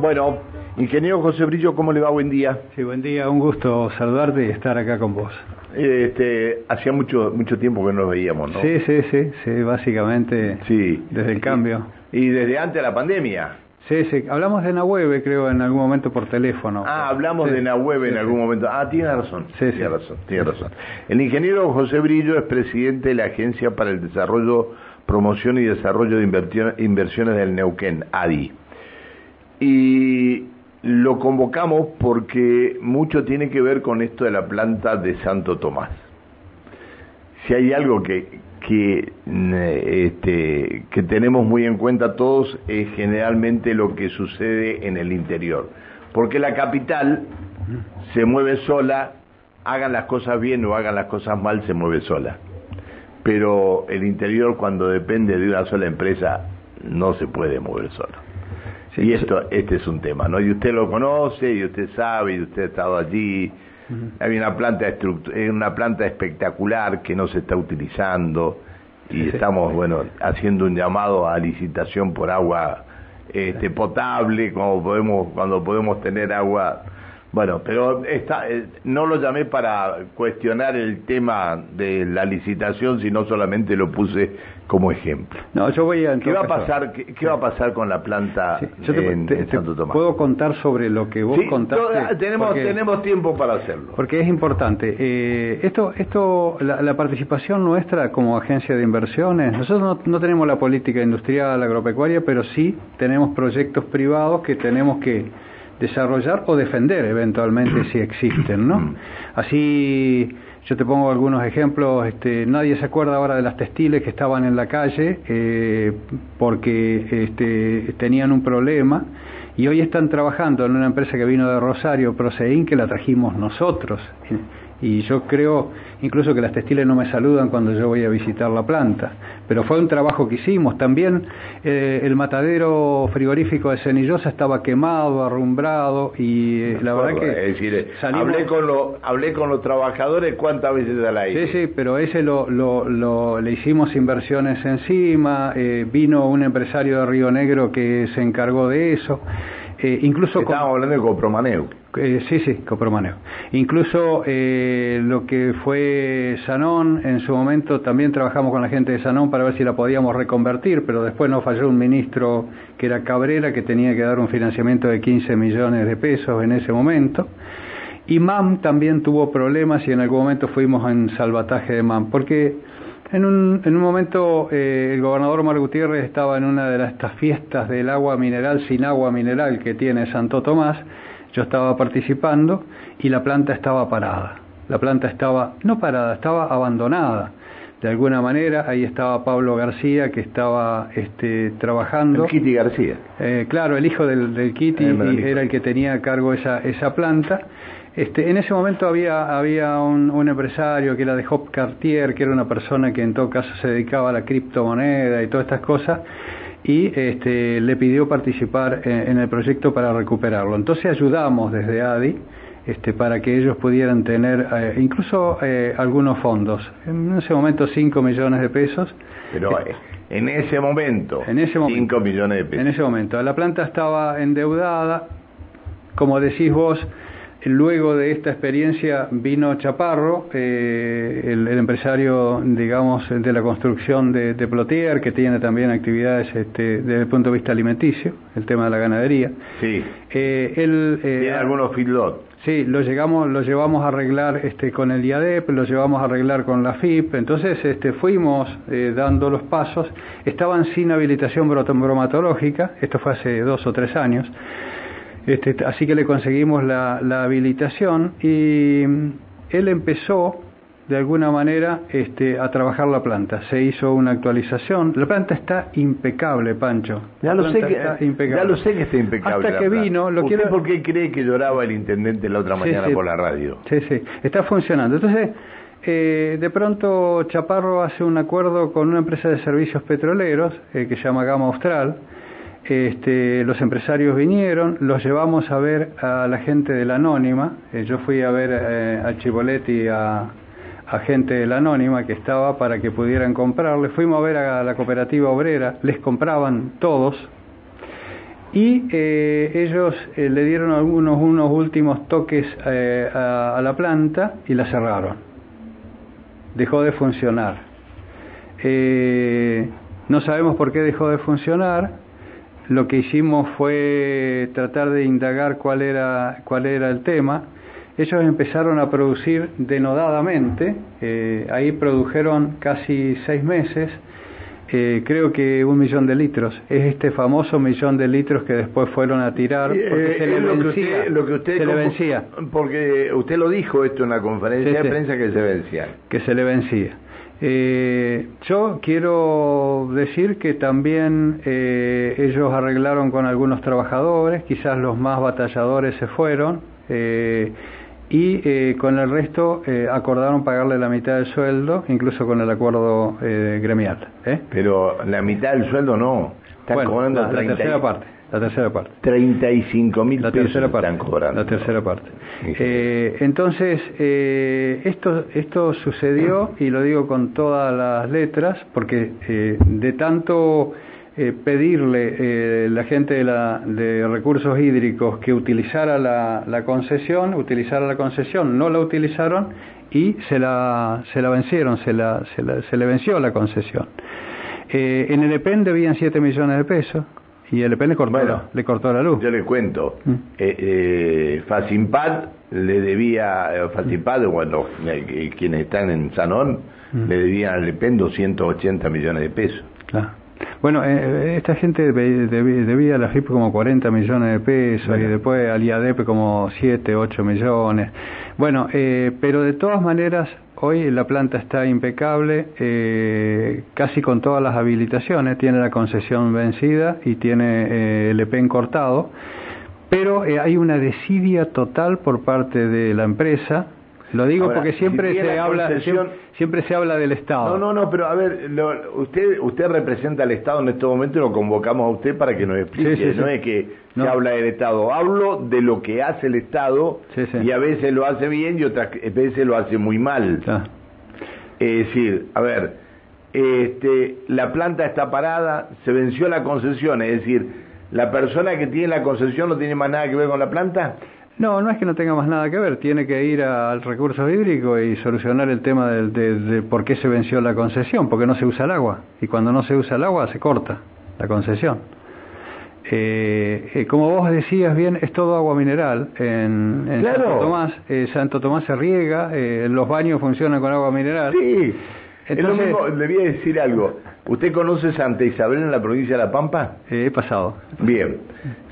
Bueno, ingeniero José Brillo, ¿cómo le va? Buen día. Sí, buen día, un gusto saludarte y estar acá con vos. Este, hacía mucho mucho tiempo que no nos veíamos, ¿no? Sí, sí, sí, sí, básicamente Sí. desde el cambio. Y desde antes de la pandemia. Sí, sí, hablamos de Nahueve, creo, en algún momento por teléfono. Ah, hablamos Sí, de Nahueve en sí, algún momento. Ah, tiene razón. Sí, sí. Tiene razón, tiene razón. El ingeniero José Brillo es presidente de la Agencia para el Desarrollo, Promoción y Desarrollo de Inversiones del Neuquén, ADI. Y lo convocamos porque mucho tiene que ver con esto de la planta de Santo Tomás. Si hay algo que, mm, este, que tenemos muy en cuenta todos es generalmente lo que sucede en el interior. Porque la capital se mueve sola, hagan las cosas bien o hagan las cosas mal, se mueve sola. Pero el interior cuando depende de una sola empresa no se puede mover solo. Sí, y sí. esto, este es un tema, ¿no? Y usted lo conoce, y usted sabe, y usted ha estado allí. Hay una planta, una planta espectacular que no se está utilizando y sí. estamos, bueno, haciendo un llamado a licitación por agua este, potable, como podemos, cuando podemos tener agua. Bueno, pero está, eh, no lo llamé para cuestionar el tema de la licitación, sino solamente lo puse como ejemplo. No, yo voy a... ¿Qué va a pasar, qué, qué va a pasar con la planta Sí, yo te, en, te- en te Santo Tomás? puedo contar sobre lo que vos Sí, contaste. to- tenemos, porque- tenemos tiempo para hacerlo. Porque es importante. Eh, esto, esto, la, la participación nuestra como agencia de inversiones, nosotros no, no tenemos la política industrial agropecuaria, pero sí tenemos proyectos privados que tenemos que desarrollar o defender eventualmente si existen, ¿no? Así, yo te pongo algunos ejemplos. Este, nadie se acuerda ahora de las textiles que estaban en la calle eh, porque este, tenían un problema y hoy están trabajando en una empresa que vino de Rosario, Prosein, que la trajimos nosotros. Y yo creo incluso que las textiles no me saludan cuando yo voy a visitar la planta. Pero fue un trabajo que hicimos. También eh, el matadero frigorífico de Cenillosa estaba quemado, arrumbrado y eh, la verdad que... es decir, eh, salimos- hablé con lo, hablé con los trabajadores cuántas veces al aire. Sí, sí, pero ese lo, lo, lo- le hicimos inversiones encima, eh, vino un empresario de Río Negro que se encargó de eso, incluso... con- Estábamos hablando de Copromaneu. Eh, sí, sí, Copromaneo. Incluso eh, lo que fue Sanón, en su momento también trabajamos con la gente de Sanón para ver si la podíamos reconvertir, pero después nos falló un ministro que era Cabrera, que tenía que dar un financiamiento de 15 millones de pesos en ese momento. Y MAM también tuvo problemas y en algún momento fuimos en salvataje de MAM, porque en un, en un momento eh, el gobernador Omar Gutiérrez estaba en una de estas fiestas del agua mineral sin agua mineral que tiene Santo Tomás, yo estaba participando y la planta estaba parada. La planta estaba, no parada, estaba abandonada. De alguna manera, ahí estaba Pablo García que estaba este, trabajando. El Kitty García. Eh, claro, el hijo del, del Kitty y era el que tenía a cargo esa, esa planta. Este, en ese momento había, había un, un empresario que era de Hop Cartier, que era una persona que en todo caso se dedicaba a la criptomoneda y todas estas cosas, y este, le pidió participar en, en el proyecto para recuperarlo. Entonces ayudamos desde ADI este, para que ellos pudieran tener eh, incluso eh, algunos fondos. En ese momento 5 millones de pesos. Pero eh, en ese momento, En ese momento. 5 millones de pesos. En ese momento. La planta estaba endeudada, como decís vos, luego de esta experiencia vino Chaparro, eh, el, el empresario, digamos, de la construcción de, de Plotier, que tiene también actividades este, desde el punto de vista alimenticio, el tema de la ganadería. Sí. Eh, él, eh, Tiene algunos feedlot. Sí, lo llegamos, lo llevamos a arreglar este, con el IADEP, lo llevamos a arreglar con la FIP, entonces este, fuimos eh, dando los pasos, estaban sin habilitación bromatológica, esto fue hace dos o tres años, este, así que le conseguimos la, la habilitación y mm, él empezó de alguna manera este, a trabajar la planta, se hizo una actualización, la planta está impecable, Pancho. Ya lo, sé que, está impecable. ya lo sé que está impecable. Hasta que planta. vino, lo ¿Usted quiero... por qué cree que lloraba el intendente la otra Sí, mañana sí. por la radio? Sí, sí, está funcionando. Entonces, eh, de pronto Chaparro hace un acuerdo con una empresa de servicios petroleros eh, que se llama Gama Austral. Este, los empresarios vinieron, los llevamos a ver a la gente de la Anónima. Eh, yo fui a ver eh, a Chiboletti a, a gente de la Anónima que estaba para que pudieran comprarle. Fuimos a ver a la cooperativa obrera, les compraban todos. y eh, ellos eh, le dieron algunos unos últimos toques eh, a, la planta y la cerraron. Dejó de funcionar. no sabemos por qué dejó de funcionar. Lo que hicimos fue tratar de indagar cuál era cuál era el tema. Ellos empezaron a producir denodadamente. ahí produjeron casi seis meses creo que un millón de litros. Es este famoso millón de litros que después fueron a tirar porque se le vencía. Lo que usted, se le vencía. Porque usted lo dijo esto en una conferencia de prensa que se vencía. Que se le vencía. Eh, yo quiero decir que también eh, ellos arreglaron con algunos trabajadores, quizás los más batalladores se fueron. Eh, y eh, con el resto eh, acordaron pagarle la mitad del sueldo, incluso con el acuerdo eh, gremial. Pero la mitad del sueldo no, están cobrando la, tercera parte. La tercera parte. 35 mil pesos tercera parte, están cobrando. La tercera parte. entonces, esto, esto sucedió, y lo digo con todas las letras, porque de tanto eh, pedirle eh, la gente de, la, de, recursos hídricos que utilizara la, la, concesión, utilizara la concesión, no la utilizaron y se la, se la vencieron, se, la, se, la, se le venció la concesión. Eh, en el EPEN debían 7 millones de pesos y el EPEN le cortó, le cortó la luz. Yo le cuento, mm. eh, eh, Facimpad le debía, Facimpad, bueno, quienes están en Sanón, mm. le debían al EPEN 280 millones de pesos. Claro. Bueno, eh, eh, esta gente debía a la FIP como 40 millones de pesos y después al IADEP como 7, 8 millones. Bueno, eh, pero de todas maneras, hoy la planta está impecable, casi con todas las habilitaciones, tiene la concesión vencida y tiene el EPEN cortado, pero hay una desidia total por parte de la empresa. Lo digo porque siempre se habla siempre, se habla del Estado. No, no, no, pero a ver, usted usted representa al Estado en este momento y lo convocamos a usted para que nos explique. no es que se habla del Estado. Hablo de lo que hace el Estado y a veces lo hace bien y otras veces lo hace muy mal. Es decir, a ver, este, la planta está parada, se venció la concesión, es decir, la persona que tiene la concesión no tiene más nada que ver con la planta. No, no es que no tenga más nada que ver, tiene que ir al recurso hídrico y solucionar el tema de, por qué se venció la concesión, porque no se usa el agua, y cuando no se usa el agua se corta la concesión. Eh, eh, como vos decías bien, es todo agua mineral en, Santo Tomás. Eh, Santo Tomás se riega, los baños funcionan con agua mineral. Sí, Entonces, es le voy a decir algo. ¿Usted conoce Santa Isabel en la provincia de La Pampa? he pasado. Bien.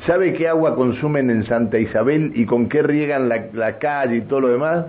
¿Sabe qué agua consumen en Santa Isabel y con qué riegan la, calle y todo lo demás?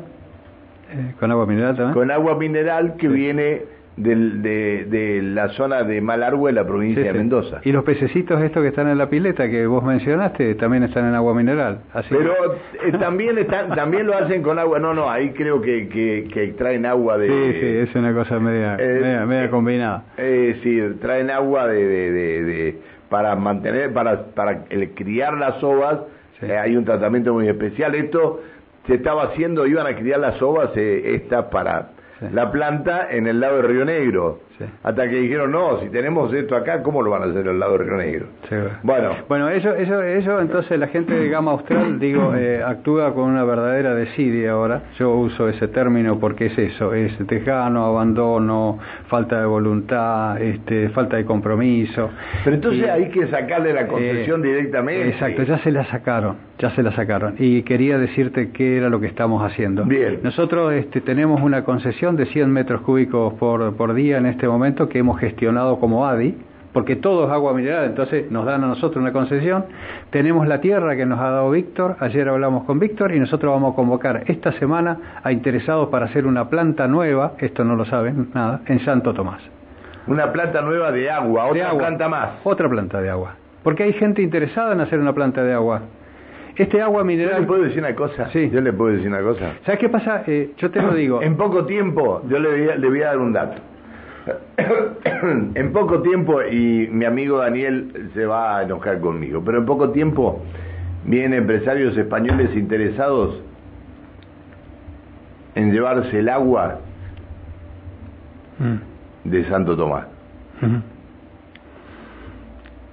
Eh, ¿Con agua mineral también? Con agua mineral que viene del, de, de, la zona de Malargüe, la provincia de Mendoza. Y los pececitos estos que están en la pileta que vos mencionaste también están en agua mineral. Así Pero eh, también están, también lo hacen con agua. No, no, ahí creo que, que, que traen agua de. Sí, sí, es una cosa media, media, media, combinada. Eh, sí, traen agua de, de, de, para mantener, para, para el criar las ovas. Eh, hay un tratamiento muy especial. Esto se estaba haciendo, iban a criar las ovas eh, estas para la planta en el lado de Río Negro. Hasta que dijeron, no, si tenemos esto acá, ¿cómo lo van a hacer el lado de Río Negro? bueno. Bueno, eso, eso, eso, entonces la gente de Gama Austral, digo, eh, actúa con una verdadera desidia ahora. Yo uso ese término porque es eso, es tejano, abandono, falta de voluntad, este, falta de compromiso. Pero entonces hay que sacarle la concesión eh, directamente. Exacto, ya se la sacaron, ya se la sacaron. Y quería decirte qué era lo que estamos haciendo. Bien. Nosotros este, tenemos una concesión de 100 metros cúbicos por, por día en este momento que hemos gestionado como ADI, porque todo es agua mineral, entonces nos dan a nosotros una concesión. Tenemos la tierra que nos ha dado Víctor, ayer hablamos con Víctor y nosotros vamos a convocar esta semana a interesados para hacer una planta nueva, esto no lo saben nada, en Santo Tomás. Una planta nueva de agua, otra planta más. Otra planta de agua. Porque hay gente interesada en hacer una planta de agua. Este agua mineral. ¿Yo le puedo decir una cosa? Sí. Yo le puedo decir una cosa. ¿Sabes qué pasa? Eh, yo te lo digo. En poco tiempo, yo le le voy a dar un dato en poco tiempo, y mi amigo Daniel se va a enojar conmigo, pero en poco tiempo vienen empresarios españoles interesados en llevarse el agua mm. de Santo Tomás.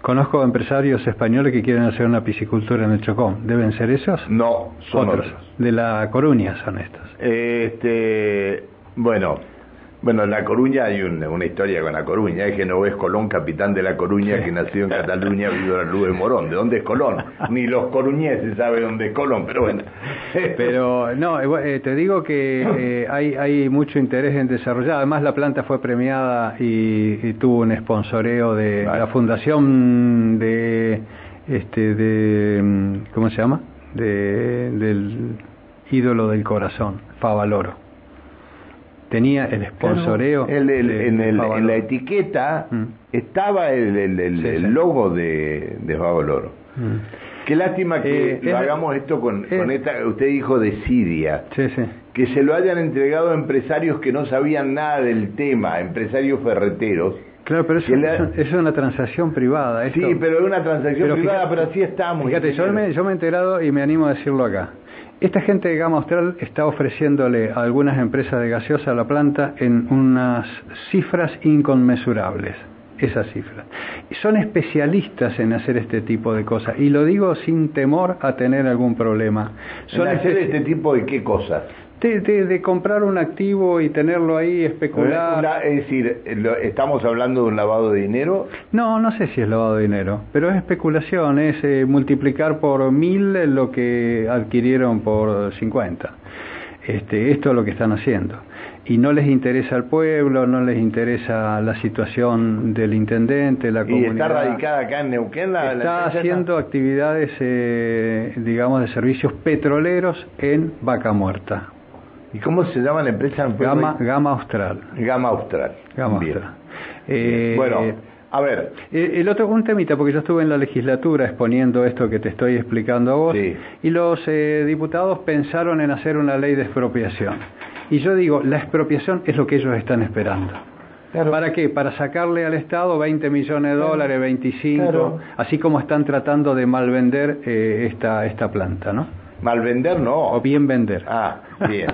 Conozco empresarios españoles que quieren hacer una piscicultura en el Chocón. ¿Deben ser esos? No, son otros. De la Coruña son estos. Este, bueno, bueno, en La Coruña hay una historia con La Coruña, es que no es Colón, capitán de La Coruña, que nació en Cataluña, vivió la Luz de Morón. ¿De dónde es Colón? Ni los coruñeses saben dónde es Colón, pero bueno. Pero no, eh, te digo que eh, hay, hay mucho interés en desarrollar. Además, la planta fue premiada y, tuvo un sponsoreo de la fundación de, este, de, mm, ¿cómo se llama? De, del ídolo del corazón, Favaloro tenía el sponsoreo. en, el, la etiqueta mm. estaba el, logo de, de Favaloro. Mm. Qué lástima que eh, hagamos esto con, con, esta, usted dijo de Siria. Que se lo hayan entregado a empresarios que no sabían nada del tema, empresarios ferreteros. Claro, pero eso, es una transacción privada. Sí, pero es una transacción privada, pero así estamos. Fíjate, yo me, yo me he enterado y me animo a decirlo acá. Esta gente de Gama Austral está ofreciéndole a algunas empresas de gaseosa a la planta en unas cifras inconmensurables, esas cifras. Son especialistas en hacer este tipo de cosas y lo digo sin temor a tener algún problema. Son ¿En hacer este tipo de qué cosas? De, comprar un activo y tenerlo ahí, especular. es decir, ¿estamos hablando de un lavado de dinero? No, no sé si es lavado de dinero, pero es especulación, es eh, multiplicar por mil lo que adquirieron por 50. Este, esto es lo que están haciendo. Y no les interesa al pueblo, no les interesa la situación del intendente, la comunidad. ¿Y está radicada acá en Neuquén? La, está haciendo actividades, eh, digamos, de servicios petroleros en Vaca Muerta. ¿Y cómo se llama la empresa? Gama, Gama Austral. Gama Austral. Gama Austral. Eh, bueno, a ver. El, otro un temita, porque yo estuve en la legislatura exponiendo esto que te estoy explicando a vos, y los eh, diputados pensaron en hacer una ley de expropiación. Y yo digo, la expropiación es lo que ellos están esperando. ¿Para qué? Para sacarle al Estado 20 millones de dólares, 25, así como están tratando de malvender eh, esta, esta planta, ¿no? Malvender no. O bien vender. Ah, bien.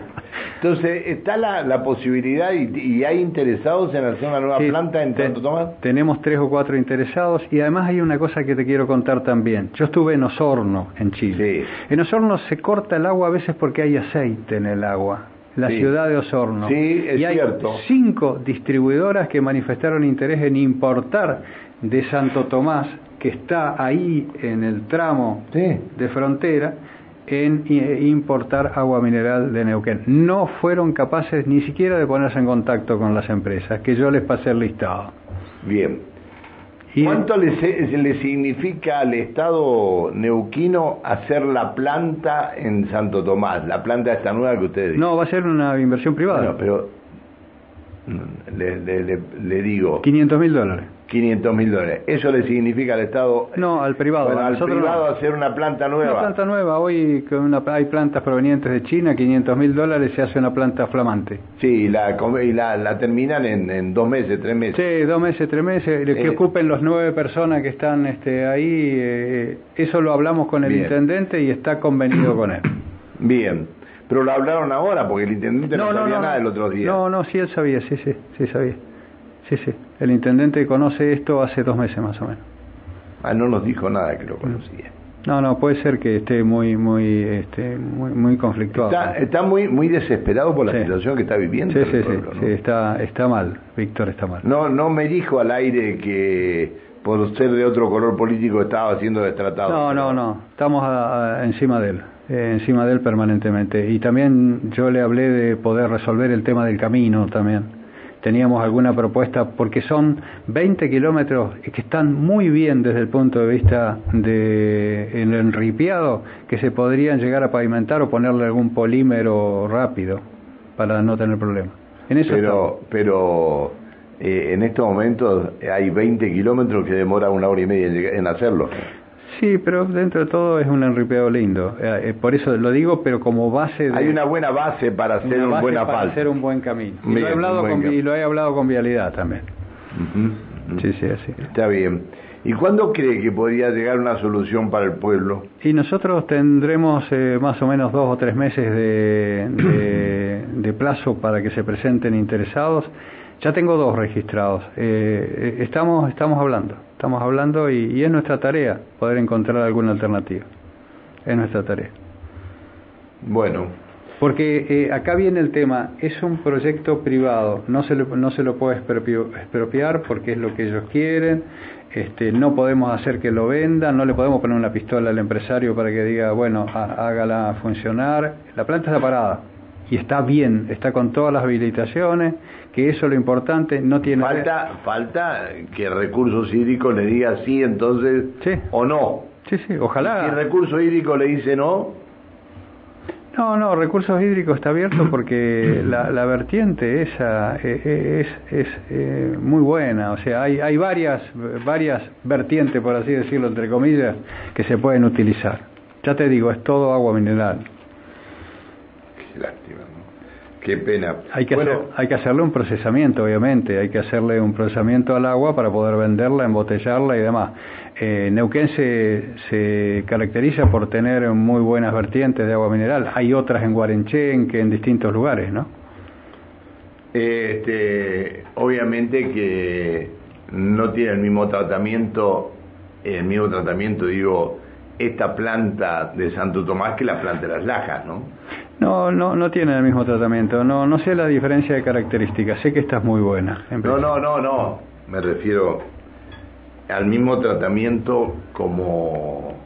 Entonces, ¿está la, la posibilidad y, hay interesados en hacer una nueva planta en Santo Tomás? Tenemos tres o cuatro interesados y además hay una cosa que te quiero contar también. Yo estuve en Osorno, en Chile. En Osorno se corta el agua a veces porque hay aceite en el agua. La ciudad de Osorno. Sí, es y hay cinco distribuidoras que manifestaron interés en importar de Santo Tomás, que está ahí en el tramo de frontera, en importar agua mineral de Neuquén. No fueron capaces ni siquiera de ponerse en contacto con las empresas, que yo les pasé el listado. Bien. ¿Cuánto le, significa al Estado neuquino hacer la planta en Santo Tomás, la planta esta nueva que ustedes No, va a ser una inversión privada. pero le, le, le digo... 500 mil dólares. 500 mil dólares. ¿Eso le significa al Estado? No, al privado. al privado hacer una planta nueva. Una planta nueva. Hoy una, hay plantas provenientes de China, 500 mil dólares se hace una planta flamante. Sí, la, y la, la terminan en, en, dos meses, tres meses. Sí, dos meses, tres meses. Que eh, ocupen los nueve personas que están este, ahí. Eh, eso lo hablamos con el intendente y está convenido con él. Bien. Pero lo hablaron ahora porque el intendente no, sabía nada el otro día. No, no, sí, él sabía, sí, sí, sí sabía. Sí, sí. El intendente conoce esto hace dos meses más o menos. Ah, no nos dijo nada que lo conocía. No, no, puede ser que esté muy, muy, este, muy, muy conflictuado. Está, muy, muy desesperado por la situación que está viviendo. Sí, sí, sí, está, está mal. Víctor está mal. No, no me dijo al aire que por ser de otro color político estaba siendo destratado. No, no, no. Estamos encima de él. Eh, encima de él permanentemente. Y también yo le hablé de poder resolver el tema del camino también teníamos alguna propuesta, porque son 20 kilómetros que están muy bien desde el punto de vista de el enripiado, que se podrían llegar a pavimentar o ponerle algún polímero rápido para no tener problemas. En eso pero, pero eh, en estos momentos hay 20 kilómetros que demora una hora y media en hacerlo. Sí, pero dentro de todo es un enripeado lindo. Eh, eh, por eso lo digo, pero como base. Hay una buena base para hacer un buen para hacer un buen camino. Y, lo he hablado con, y lo he hablado con Vialidad también. Sí, sí, así. Está bien. ¿Y cuándo cree que podría llegar una solución para el pueblo? Y nosotros tendremos eh, más o menos dos o tres meses de, de, plazo para que se presenten interesados. Ya tengo dos registrados. estamos, estamos hablando. Estamos hablando y, y es nuestra tarea poder encontrar alguna alternativa. Es nuestra tarea. Bueno, porque eh, acá viene el tema, es un proyecto privado, no se lo, no se lo puede expropiar porque es lo que ellos quieren, este, no podemos hacer que lo vendan, no le podemos poner una pistola al empresario para que diga, bueno, hágala funcionar. La planta está parada y está bien, está con todas las habilitaciones, que eso es lo importante, no tiene... Falta, falta que Recursos Hídricos le diga sí, entonces, sí. o no. Sí, sí, ojalá. Si Recursos Hídricos le dice no, no, no, recursos hídricos está abierto porque la, la vertiente esa eh, eh, es, es eh, muy buena, o sea, hay, hay varias, varias vertientes, por así decirlo, entre comillas, que se pueden utilizar. Ya te digo, es todo agua mineral. Qué pena. Hay que, hacer, hay que hacerle un procesamiento, obviamente, hay que hacerle un procesamiento al agua para poder venderla, embotellarla y demás. Eh, Neuquén se, se, caracteriza por tener muy buenas vertientes de agua mineral. Hay otras en Guarenchen que en distintos lugares, ¿no? Este, obviamente que no tiene el mismo tratamiento, el mismo tratamiento, digo, esta planta de Santo Tomás que la planta de las Lajas, ¿no? No, no, no tiene el mismo tratamiento. No, no sé la diferencia de características. Sé que esta es muy buena. No, no, no, no. Me refiero al mismo tratamiento como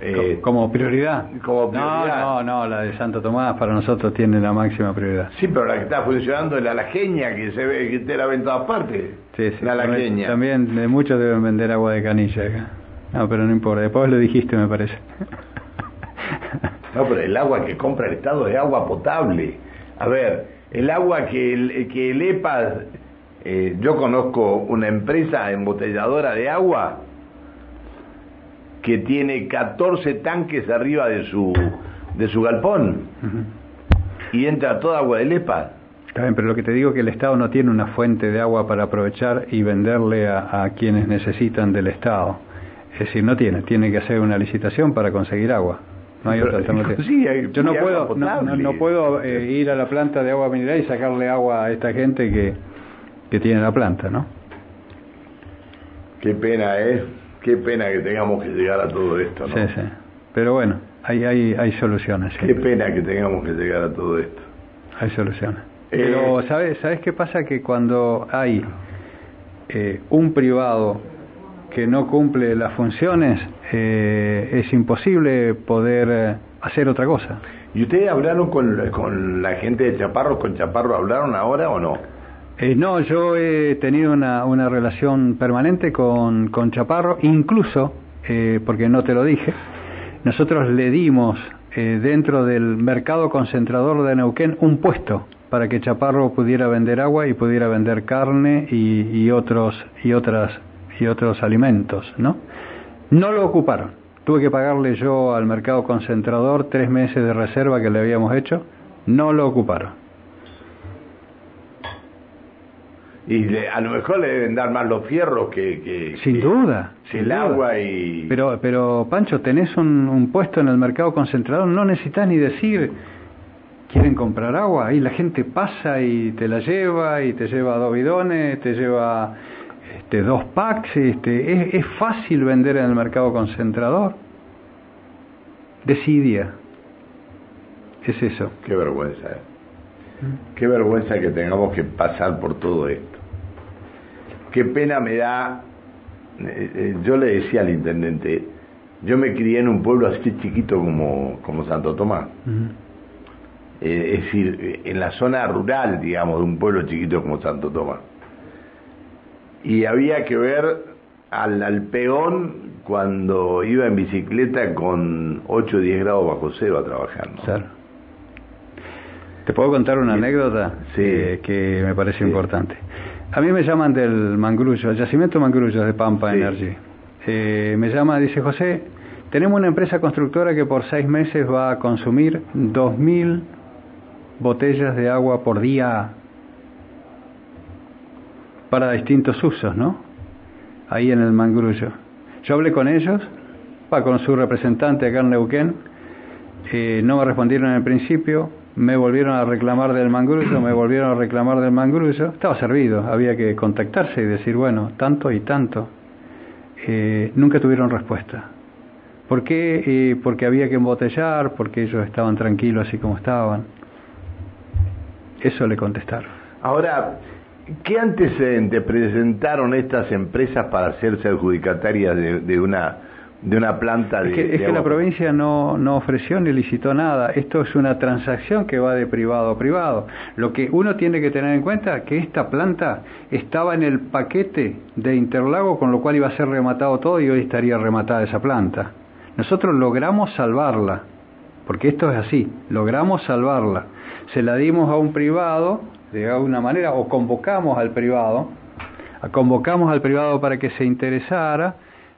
eh, como prioridad. Como prioridad. No, no, no, la de Santo Tomás para nosotros tiene la máxima prioridad. Sí, pero la que está funcionando es la lajeña, que se ve que te la ven en todas partes. Sí, sí. La lajeña. También, de muchos deben vender agua de canilla acá. No, pero no importa, después lo dijiste, me parece. No, pero el agua que compra el Estado es agua potable. A ver, el agua que el, que el EPA eh, yo conozco una empresa embotelladora de agua que tiene 14 tanques arriba de su, de su galpón y entra toda agua de lepa. Está bien, pero lo que te digo es que el Estado no tiene una fuente de agua para aprovechar y venderle a, quienes necesitan del Estado. Es decir, no tiene, tiene que hacer una licitación para conseguir agua. No hay otra alternativa. Yo no puedo, no, puedo eh, ir a la planta de agua mineral y sacarle agua a esta gente que, que tiene la planta, ¿no? Qué pena, ¿eh? Qué pena que tengamos que llegar a todo esto, ¿no? Sí, sí. Pero bueno, hay, hay, hay soluciones. Qué pena que tengamos que llegar a todo esto. Hay soluciones. Eh, Pero, ¿sabes, ¿sabes qué pasa? Que cuando hay eh, un privado que no cumple las funciones, eh, es imposible poder hacer otra cosa. ¿Y ustedes hablaron con, con la gente de Chaparro? ¿Con Chaparro hablaron ahora o no? Eh, no, yo he tenido una, una relación permanente con, con Chaparro, incluso, eh, porque no te lo dije, nosotros le dimos eh, dentro del mercado concentrador de Neuquén un puesto para que Chaparro pudiera vender agua y pudiera vender carne y, y otros y otras y otros alimentos, ¿no? No lo ocuparon. Tuve que pagarle yo al mercado concentrador tres meses de reserva que le habíamos hecho. No lo ocuparon. y a lo mejor le deben dar más los fierros que, sin duda el agua y pero pero Pancho tenés un, un, puesto en el mercado concentrador no necesitas ni decir quieren comprar agua ahí la gente pasa y te la lleva y te lleva dos bidones te lleva este dos packs este es, es fácil vender en el mercado concentrador decidia es eso qué vergüenza ¿eh? Mm. Qué vergüenza que tengamos que pasar por todo esto qué pena me da, eh, eh, yo le decía al intendente, yo me crié en un pueblo así chiquito como, como Santo Tomás. Eh, es decir, en la zona rural, digamos, de un pueblo chiquito como Santo Tomás. Y había que ver al, al peón cuando iba en bicicleta con 8 o 10 grados bajo cero a trabajar. ¿Te puedo contar una anécdota sí. que me parece importante? A mí me llaman del Mangrullo, el yacimiento Mangrullo de Pampa Energy. Eh, me llama, dice José, tenemos una empresa constructora que por seis meses va a consumir 2.000 botellas de agua por día para distintos usos, ¿no? Ahí en el Mangrullo. Yo hablé con ellos, con su representante acá en Neuquén, eh, no me respondieron en el principio, me volvieron a reclamar del mangrullo, me volvieron a reclamar del mangrullo, estaba servido, había que contactarse y decir, bueno, tanto y tanto. eh, nunca tuvieron respuesta. ¿Por qué? Eh, porque había que embotellar, porque ellos estaban tranquilos así como estaban. Eso le contestaron. Ahora, ¿qué antecedentes presentaron estas empresas para hacerse adjudicatarias de una de una planta de... Es que, es que la provincia no, no ofreció ni licitó nada. Esto es una transacción que va de privado a privado. Lo que uno tiene que tener en cuenta es que esta planta estaba en el paquete de Interlago, con lo cual iba a ser rematado todo y hoy estaría rematada esa planta. Nosotros logramos salvarla, porque esto es así, logramos salvarla. Se la dimos a un privado, de alguna manera, o convocamos al privado, convocamos al privado para que se interesara,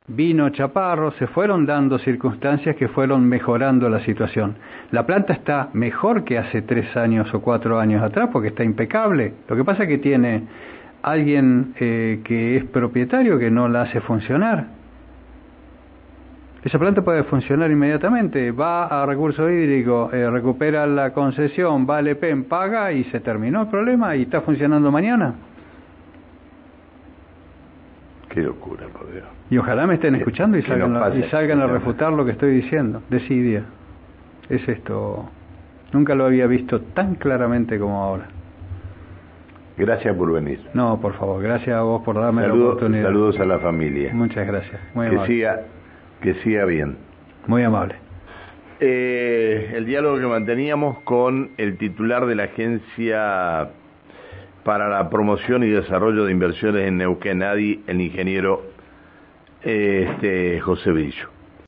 vino Chaparro, se fueron dando circunstancias que fueron mejorando la situación. La planta está mejor que hace tres años o cuatro años atrás porque está impecable. Lo que pasa es que tiene alguien eh, que es propietario que no la hace funcionar. Esa planta puede funcionar inmediatamente. Va a recurso hídrico, eh, recupera la concesión, va al PEN, paga y se terminó el problema y está funcionando mañana. Qué locura, por Dios. Y ojalá me estén escuchando y salgan, a, y salgan a refutar lo que estoy diciendo. Decidia. Es esto. Nunca lo había visto tan claramente como ahora. Gracias por venir. No, por favor, gracias a vos por darme la oportunidad. Saludos a la familia. Muchas gracias. Muy que Siga, que siga bien. Muy amable. Eh, el diálogo que manteníamos con el titular de la agencia para la promoción y desarrollo de inversiones en Neuquén, ADI, el ingeniero este, José Brillo.